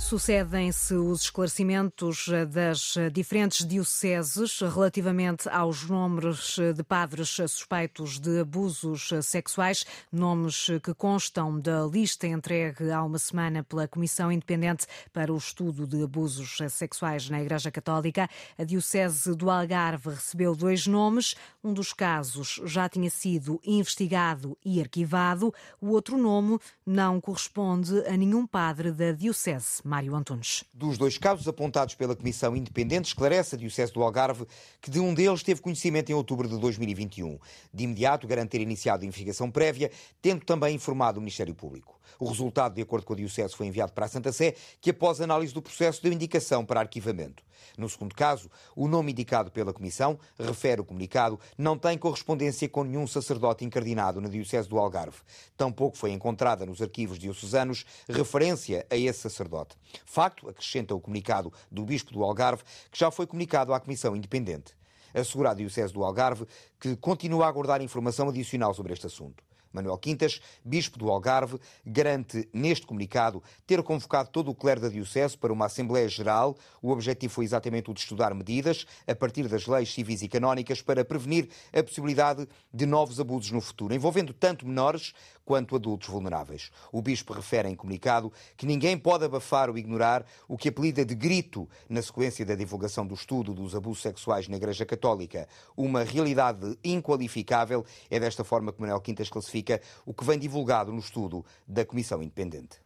Sucedem-se os esclarecimentos das diferentes dioceses relativamente aos nomes de padres suspeitos de abusos sexuais, nomes que constam da lista entregue há uma semana pela Comissão Independente para o Estudo de Abusos Sexuais na Igreja Católica. A Diocese do Algarve recebeu dois nomes. Um dos casos já tinha sido investigado e arquivado. O outro nome não corresponde a nenhum padre da Diocese. Mário Antunes. Dos dois casos apontados pela Comissão Independente, esclarece a Diocese do Algarve que de um deles teve conhecimento em outubro de 2021. De imediato, garante ter iniciado a investigação prévia, tendo também informado o Ministério Público. O resultado, de acordo com a Diocese, foi enviado para a Santa Sé, que após análise do processo deu indicação para arquivamento. No segundo caso, o nome indicado pela Comissão, refere o comunicado, não tem correspondência com nenhum sacerdote incardinado na Diocese do Algarve. Tampouco foi encontrada nos arquivos diocesanos referência a esse sacerdote. Facto, acrescenta o comunicado do Bispo do Algarve, que já foi comunicado à Comissão Independente. Assegura a Diocese do Algarve que continua a aguardar informação adicional sobre este assunto. Manuel Quintas, bispo do Algarve, garante neste comunicado ter convocado todo o clero da Diocese para uma Assembleia Geral. O objetivo foi exatamente o de estudar medidas, a partir das leis civis e canónicas, para prevenir a possibilidade de novos abusos no futuro, envolvendo tanto menores quanto adultos vulneráveis. O bispo refere em comunicado que ninguém pode abafar ou ignorar o que apelida de grito na sequência da divulgação do estudo dos abusos sexuais na Igreja Católica. Uma realidade inqualificável. É desta forma que Manuel Quintas classifica o que vem divulgado no estudo da Comissão Independente.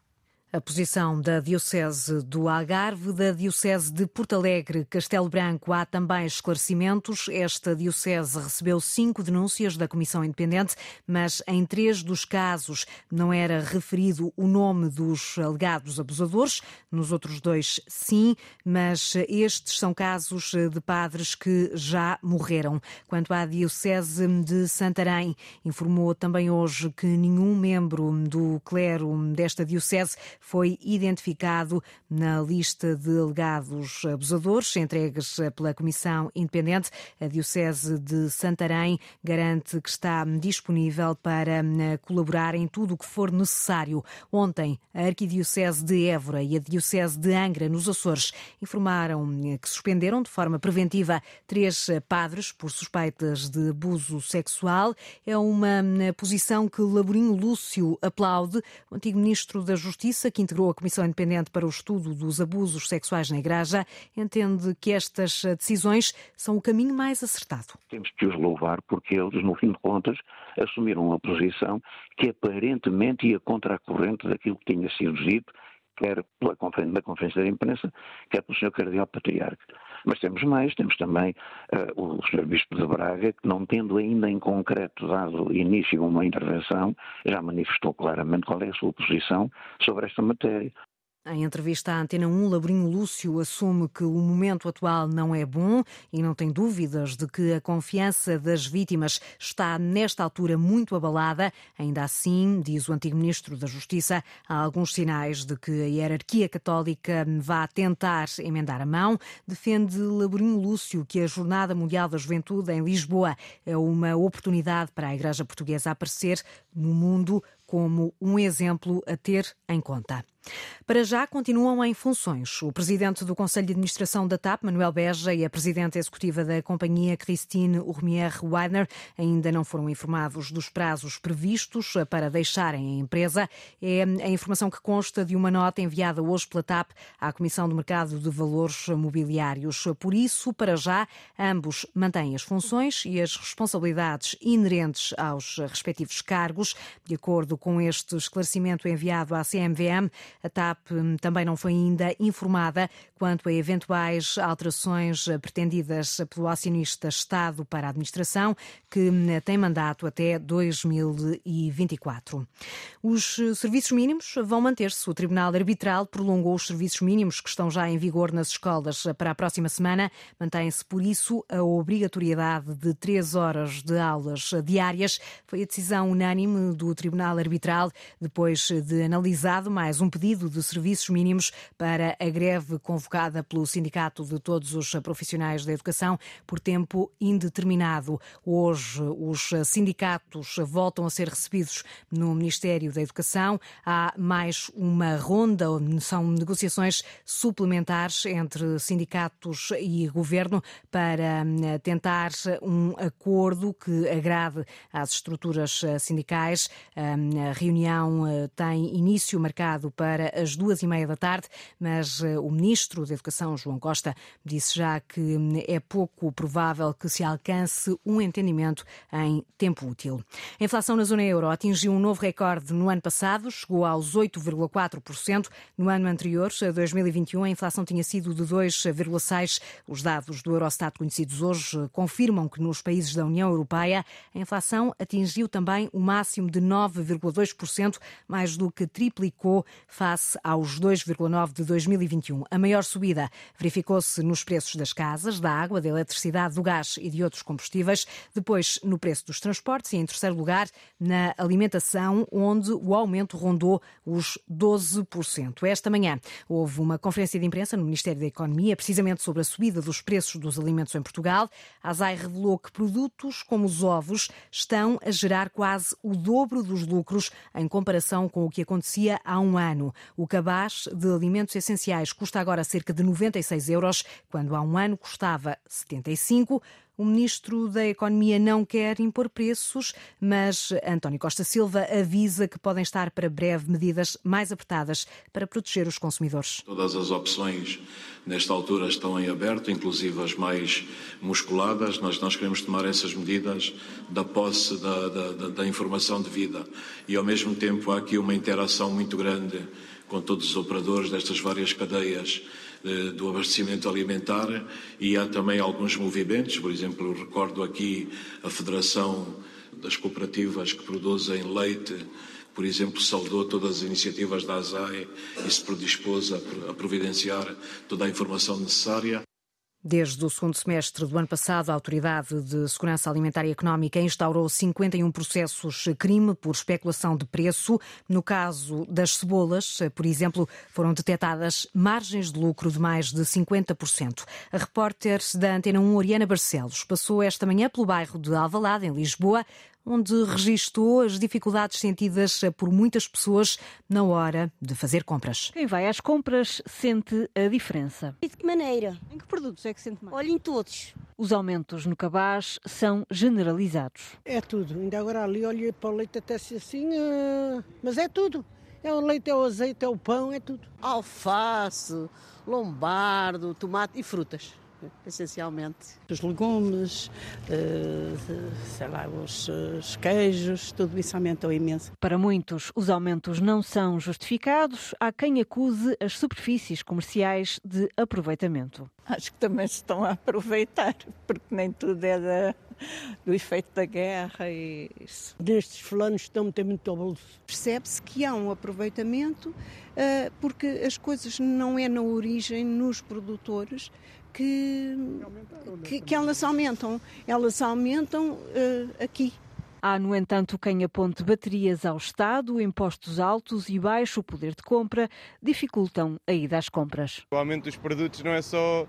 A posição da Diocese do Algarve, da Diocese de Porto Alegre, Castelo Branco, há também esclarecimentos. Esta Diocese recebeu cinco denúncias da Comissão Independente, mas em três dos casos não era referido o nome dos alegados abusadores. Nos outros dois, sim, mas estes são casos de padres que já morreram. Quanto à Diocese de Santarém, informou também hoje que nenhum membro do clero desta Diocese foi identificado na lista de alegados abusadores entregues pela Comissão Independente. A Diocese de Santarém garante que está disponível para eh, colaborar em tudo o que for necessário. Ontem, a Arquidiocese de Évora e a Diocese de Angra, nos Açores, informaram eh, que suspenderam de forma preventiva três eh, padres por suspeitas de abuso sexual. É uma posição que Laborinho Lúcio aplaude. O antigo ministro da Justiça, que integrou a Comissão Independente para o Estudo dos Abusos Sexuais na Igreja, entende que estas decisões são o caminho mais acertado. Temos que os louvar porque eles, no fim de contas, assumiram uma posição que aparentemente ia contra a corrente daquilo que tinha sido dito quer pela conferência, na conferência da imprensa, quer pelo Sr. Cardeal Patriarca. Mas temos mais, temos também uh, o Sr. Bispo de Braga, que não tendo ainda em concreto dado início a uma intervenção, já manifestou claramente qual é a sua posição sobre esta matéria. Em entrevista à Antena 1, Labrinho Lúcio assume que o momento atual não é bom e não tem dúvidas de que a confiança das vítimas está, nesta altura, muito abalada. Ainda assim, diz o antigo Ministro da Justiça, há alguns sinais de que a hierarquia católica vá tentar emendar a mão. Defende Labrinho Lúcio que a Jornada Mundial da Juventude em Lisboa é uma oportunidade para a Igreja Portuguesa aparecer no mundo como um exemplo a ter em conta. Para já continuam em funções o presidente do Conselho de Administração da TAP, Manuel Beja, e a presidente executiva da companhia, Christine Urmier Weidner, ainda não foram informados dos prazos previstos para deixarem a empresa. É a informação que consta de uma nota enviada hoje pela TAP à Comissão do Mercado de Valores Mobiliários. Por isso, para já, ambos mantêm as funções e as responsabilidades inerentes aos respectivos cargos. De acordo com este esclarecimento enviado à CMVM, a TAP hum, também não foi ainda informada quanto a eventuais alterações pretendidas pelo acionista Estado para a administração, que hum, tem mandato até 2024. Os serviços mínimos vão manter-se. O Tribunal Arbitral prolongou os serviços mínimos que estão já em vigor nas escolas para a próxima semana. Mantém-se, por isso, a obrigatoriedade de três horas de aulas diárias. Foi a decisão unânime do Tribunal Arbitral, depois de analisado mais um pedido pedido de serviços mínimos para a greve convocada pelo Sindicato de Todos os Profissionais da Educação por tempo indeterminado. Hoje, os sindicatos voltam a ser recebidos no Ministério da Educação. Há mais uma ronda, são negociações suplementares entre sindicatos e governo para hum, tentar um acordo que agrade às estruturas sindicais. Hum, a reunião eh, tem início marcado para as duas e meia da tarde, mas eh, o Ministro da Educação, João Costa, disse já que hum, é pouco provável que se alcance um entendimento em tempo útil. A inflação na zona euro atingiu um novo recorde no ano passado, chegou aos 8,4%. No ano anterior, 2021, a inflação tinha sido de 2,6%. Os dados do Eurostat conhecidos hoje confirmam que nos países da União Europeia a inflação atingiu também o máximo de 9,2%, mais do que triplicou face aos 2,9% de 2021. A maior subida verificou-se nos preços das casas, da água, da eletricidade, do gás e de outros combustíveis, depois no preço dos transportes e, em terceiro lugar, na alimentação, onde o aumento rondou os 12%. Esta manhã houve uma conferência de imprensa no Ministério da Economia, precisamente sobre a subida dos preços dos alimentos em Portugal. A ASAI revelou que produtos como os ovos estão a gerar quase o dobro dos lucros em comparação com o que acontecia há um ano. O cabaz de alimentos essenciais custa agora cerca de 96 euros, quando há um ano custava 75. O ministro da Economia não quer impor preços, mas António Costa Silva avisa que podem estar para breve medidas mais apertadas para proteger os consumidores. Todas as opções nesta altura estão em aberto, inclusive as mais musculadas. Nós, nós queremos tomar essas medidas da posse da, da, da informação devida. E, ao mesmo tempo, há aqui uma interação muito grande com todos os operadores destas várias cadeias do abastecimento alimentar e há também alguns movimentos, por exemplo, recordo aqui a Federação das Cooperativas que produzem leite, por exemplo, saudou todas as iniciativas da ASAI e se predispôs a providenciar toda a informação necessária. Desde o segundo semestre do ano passado, a Autoridade de Segurança Alimentar e Económica instaurou 51 processos crime por especulação de preço. No caso das cebolas, por exemplo, foram detectadas margens de lucro de mais de 50%. A repórter da Antena 1, Oriana Barcelos, passou esta manhã pelo bairro de Alvalade, em Lisboa, onde registou as dificuldades sentidas por muitas pessoas na hora de fazer compras. Quem vai às compras sente a diferença. E de que maneira? Em que produtos é que sente mais? Olha, em todos. Os aumentos no cabaz são generalizados. É tudo. Ainda agora ali olhei para o leite até se assim, uh... mas é tudo. É o leite, é o azeite, é o pão, é tudo. Alface, lombardo, tomate e frutas essencialmente. Os legumes, eh, sei lá, os, os queijos, tudo isso aumentou imenso. Para muitos, os aumentos não são justificados. Há quem acuse as superfícies comerciais de aproveitamento. Acho que também se estão a aproveitar, porque nem tudo é da, do efeito da guerra e isso. Destes fulanos estão a muito ao bolso. Percebe-se que há um aproveitamento eh, porque as coisas não é na origem nos produtores que, que, que elas aumentam. Elas aumentam uh, aqui. Há, no entanto, quem aponte baterias ao Estado, impostos altos e baixo poder de compra dificultam a ida às compras. O aumento dos produtos não é só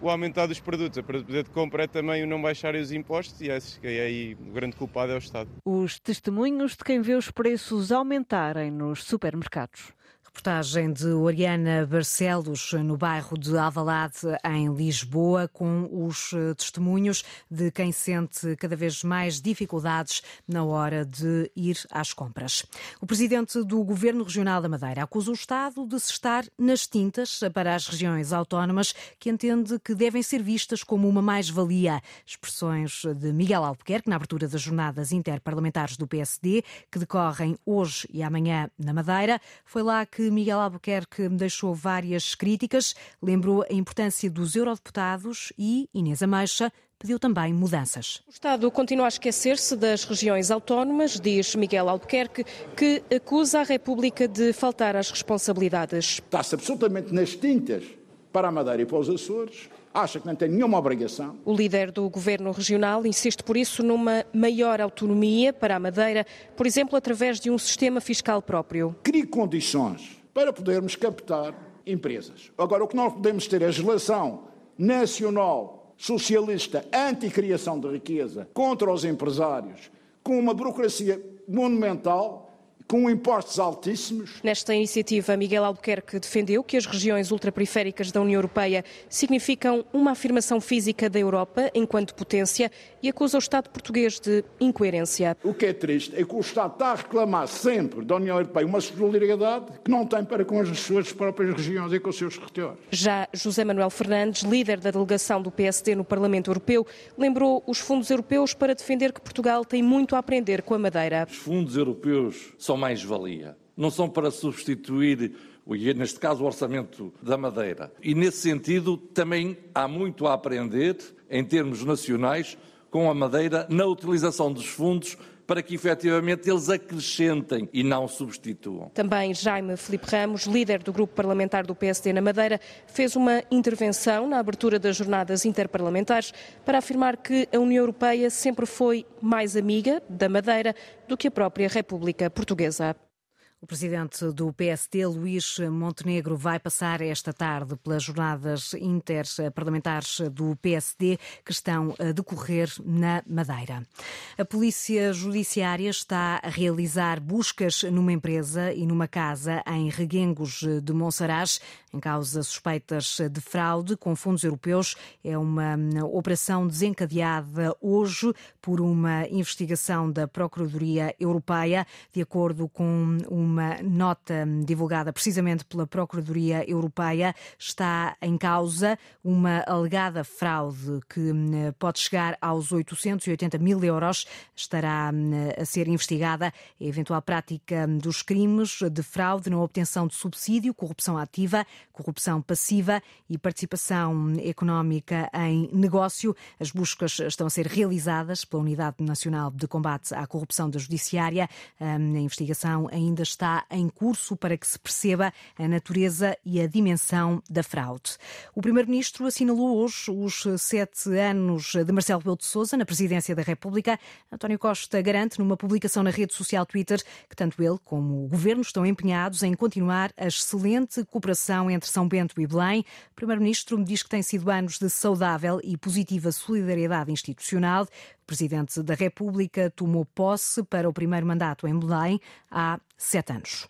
o aumentar dos produtos, a poder de compra é também o não baixar os impostos e acho que aí o grande culpado é o Estado. Os testemunhos de quem vê os preços aumentarem nos supermercados. Reportagem de Oriana Barcelos no bairro de Alvalade, em Lisboa, com os eh, testemunhos de quem sente cada vez mais dificuldades na hora de ir às compras. O presidente do Governo Regional da Madeira acusa o Estado de se estar nas tintas para as regiões autónomas, que entende que devem ser vistas como uma mais-valia. Expressões de Miguel Albuquerque na abertura das jornadas interparlamentares do PSD, que decorrem hoje e amanhã na Madeira. Foi lá que Miguel Albuquerque deixou várias críticas, lembrou a importância dos eurodeputados e Inês Ameixa pediu também mudanças. O Estado continua a esquecer-se das regiões autónomas, diz Miguel Albuquerque, que acusa a República de faltar às responsabilidades. Está-se absolutamente nas tintas para a Madeira e para os Açores acha que não tem nenhuma obrigação. O líder do governo regional insiste por isso numa maior autonomia para a Madeira, por exemplo, através de um sistema fiscal próprio. Crie condições para podermos captar empresas. Agora, o que nós podemos ter é a legislação nacional socialista anti-criação de riqueza contra os empresários, com uma burocracia monumental com impostos altíssimos. Nesta iniciativa, Miguel Albuquerque defendeu que as regiões ultraperiféricas da União Europeia significam uma afirmação física da Europa enquanto potência e acusa o Estado português de incoerência. O que é triste é que o Estado está a reclamar sempre da União Europeia uma solidariedade que não tem para com as suas próprias regiões e com os seus territórios. Já José Manuel Fernandes, líder da delegação do PSD no Parlamento Europeu, lembrou os fundos europeus para defender que Portugal tem muito a aprender com a Madeira. Os fundos europeus são mais-valia. Não são para substituir, neste caso, o orçamento da Madeira. E, nesse sentido, também há muito a aprender, em termos nacionais, com a Madeira na utilização dos fundos para que efetivamente eles acrescentem e não substituam. Também Jaime Felipe Ramos, líder do grupo parlamentar do PSD na Madeira, fez uma intervenção na abertura das jornadas interparlamentares para afirmar que a União Europeia sempre foi mais amiga da Madeira do que a própria República Portuguesa. O presidente do PSD, Luís Montenegro, vai passar esta tarde pelas jornadas interparlamentares do PSD que estão a decorrer na Madeira. A Polícia Judiciária está a realizar buscas numa empresa e numa casa em Reguengos de Monsaraz, em causa suspeitas de fraude com fundos europeus. É uma operação desencadeada hoje por uma investigação da Procuradoria Europeia, de acordo com uma nota divulgada precisamente pela Procuradoria Europeia, está em causa uma alegada fraude que hum, pode chegar aos 880 mil euros. Estará hum, a ser investigada a eventual prática dos crimes de fraude na obtenção de subsídio, corrupção ativa, corrupção passiva e participação económica em negócio. As buscas estão a ser realizadas pela Unidade Nacional de Combate à Corrupção da Judiciária. Hum, a investigação ainda está em curso para que se perceba a natureza e a dimensão da fraude. O Primeiro-Ministro assinalou hoje os sete anos de Marcelo Rebelo de Sousa na presidência da República. António Costa garante numa publicação na rede social Twitter que tanto ele como o governo estão empenhados em continuar a excelente cooperação entre São Bento e Belém. O Primeiro-Ministro diz que tem sido anos de saudável e positiva solidariedade institucional. Presidente da República tomou posse para o primeiro mandato em Belém há sete anos.